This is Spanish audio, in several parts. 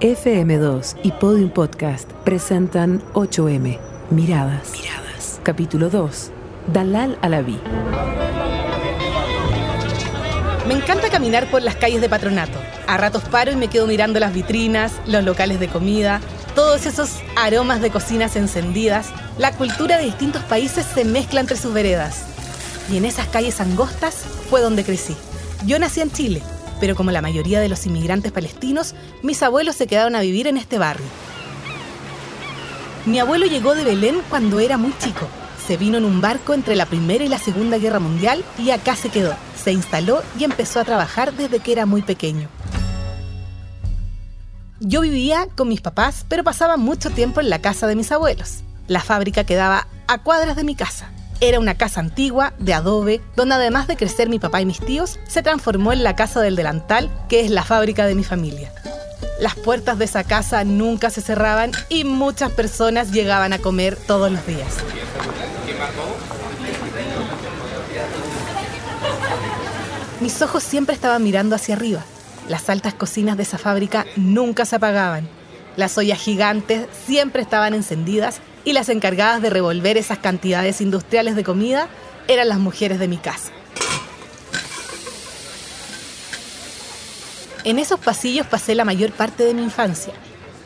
FM2 y Podium Podcast presentan 8M, Miradas. Miradas. Capítulo 2, Dalal Alaví. Me encanta caminar por las calles de Patronato. A ratos paro y me quedo mirando las vitrinas, los locales de comida, todos esos aromas de cocinas encendidas. La cultura de distintos países se mezcla entre sus veredas. Y en esas calles angostas fue donde crecí. Yo nací en Chile, pero como la mayoría de los inmigrantes palestinos, mis abuelos se quedaron a vivir en este barrio. Mi abuelo llegó de Belén cuando era muy chico. Se vino en un barco entre la Primera y la Segunda Guerra Mundial y acá se quedó. Se instaló y empezó a trabajar desde que era muy pequeño. Yo vivía con mis papás, pero pasaba mucho tiempo en la casa de mis abuelos. La fábrica quedaba a cuadras de mi casa. Era una casa antigua, de adobe, donde además de crecer mi papá y mis tíos, se transformó en la casa del delantal, que es la fábrica de mi familia. Las puertas de esa casa nunca se cerraban y muchas personas llegaban a comer todos los días. Mis ojos siempre estaban mirando hacia arriba. Las altas cocinas de esa fábrica nunca se apagaban. Las ollas gigantes siempre estaban encendidas y las encargadas de revolver esas cantidades industriales de comida eran las mujeres de mi casa. En esos pasillos pasé la mayor parte de mi infancia.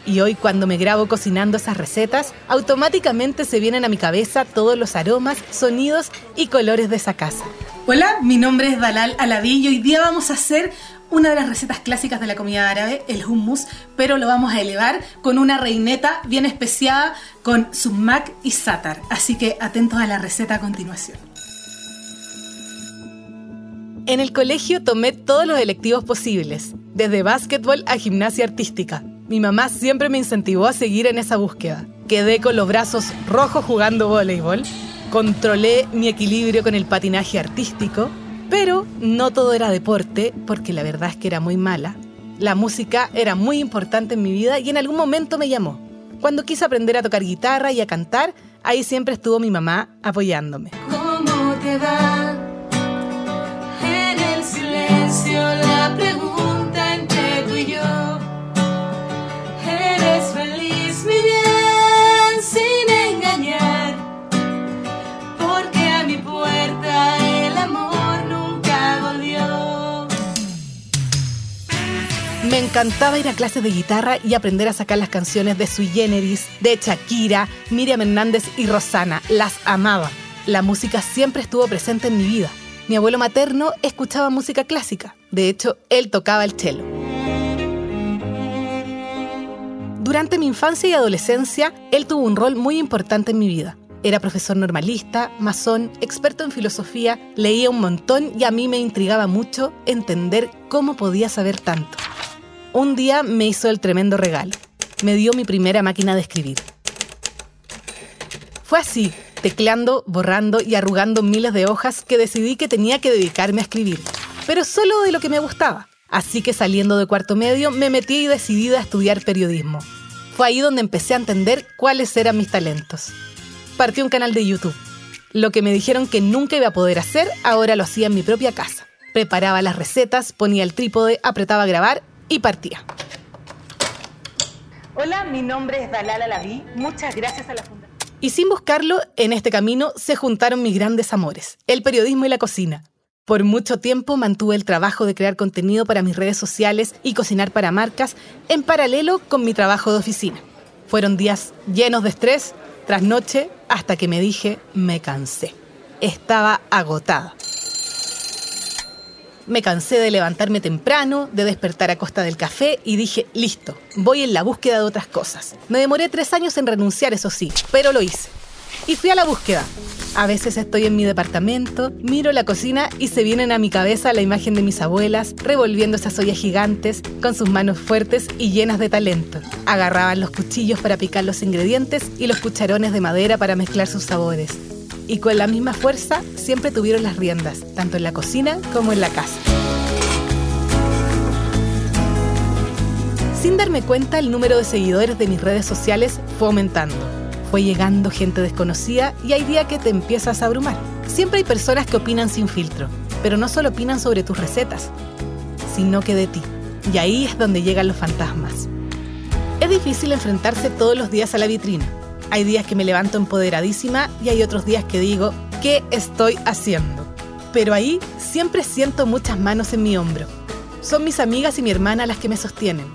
Y hoy cuando me grabo cocinando esas recetas, automáticamente se vienen a mi cabeza todos los aromas, sonidos y colores de esa casa. Hola, mi nombre es Dalal Alaví y hoy día vamos a hacer una de las recetas clásicas de la comida árabe, el hummus, pero lo vamos a elevar con una reineta bien especiada con sumac y sátar. Así que atentos a la receta a continuación. En el colegio tomé todos los electivos posibles, desde básquetbol a gimnasia artística. Mi mamá siempre me incentivó a seguir en esa búsqueda. Quedé con los brazos rojos jugando voleibol, controlé mi equilibrio con el patinaje artístico, pero no todo era deporte, porque la verdad es que era muy mala. La música era muy importante en mi vida y en algún momento me llamó. Cuando quise aprender a tocar guitarra y a cantar, ahí siempre estuvo mi mamá apoyándome. Encantaba ir a clases de guitarra y aprender a sacar las canciones de Sui Generis, de Shakira, Miriam Hernández y Rosana. Las amaba. La música siempre estuvo presente en mi vida. Mi abuelo materno escuchaba música clásica. De hecho, él tocaba el cello. Durante mi infancia y adolescencia, él tuvo un rol muy importante en mi vida. Era profesor normalista, masón, experto en filosofía, leía un montón y a mí me intrigaba mucho entender cómo podía saber tanto. Un día me hizo el tremendo regalo. Me dio mi primera máquina de escribir. Fue así, tecleando, borrando y arrugando miles de hojas que decidí que tenía que dedicarme a escribir, pero solo de lo que me gustaba. Así que saliendo de cuarto medio me metí decidida a estudiar periodismo. Fue ahí donde empecé a entender cuáles eran mis talentos. Partí un canal de YouTube. Lo que me dijeron que nunca iba a poder hacer, ahora lo hacía en mi propia casa. Preparaba las recetas, ponía el trípode, apretaba a grabar y partía. Hola, mi nombre es Dalal Alaví. Muchas gracias a la Fundación. Y sin buscarlo, en este camino se juntaron mis grandes amores, el periodismo y la cocina. Por mucho tiempo mantuve el trabajo de crear contenido para mis redes sociales y cocinar para marcas en paralelo con mi trabajo de oficina. Fueron días llenos de estrés, tras noche, hasta que me dije, me cansé. Estaba agotada. Me cansé de levantarme temprano, de despertar a costa del café y dije, listo, voy en la búsqueda de otras cosas. Me demoré tres años en renunciar, eso sí, pero lo hice. Y fui a la búsqueda. A veces estoy en mi departamento, miro la cocina y se vienen a mi cabeza la imagen de mis abuelas revolviendo esas ollas gigantes con sus manos fuertes y llenas de talento. Agarraban los cuchillos para picar los ingredientes y los cucharones de madera para mezclar sus sabores. Y con la misma fuerza siempre tuvieron las riendas, tanto en la cocina como en la casa. Sin darme cuenta, el número de seguidores de mis redes sociales fue aumentando fue llegando gente desconocida y hay día que te empiezas a abrumar. Siempre hay personas que opinan sin filtro, pero no solo opinan sobre tus recetas, sino que de ti. Y ahí es donde llegan los fantasmas. difícil enfrentarse todos los días a la vitrina. Hay días que me levanto empoderadísima y hay otros días que digo, ¿qué estoy haciendo? Pero ahí siempre siento muchas manos en mi hombro. Son mis amigas y mi hermana las que me sostienen.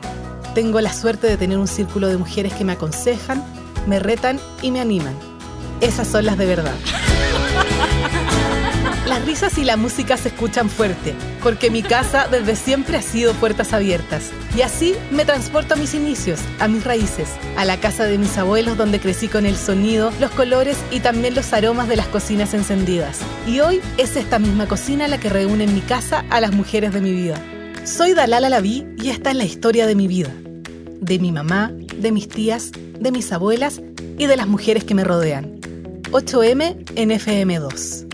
Tengo la suerte de tener un círculo de mujeres que me aconsejan, me retan y me animan. Esas son las de verdad. Las risas y la música se escuchan fuerte, porque mi casa desde siempre ha sido puertas abiertas. Y así me transporto a mis inicios, a mis raíces, a la casa de mis abuelos donde crecí con el sonido, los colores y también los aromas de las cocinas encendidas. Y hoy es esta misma cocina la que reúne en mi casa a las mujeres de mi vida. Soy Dalala Laví y esta es la historia de mi vida. De mi mamá, de mis tías, de mis abuelas y de las mujeres que me rodean. 8M en FM2.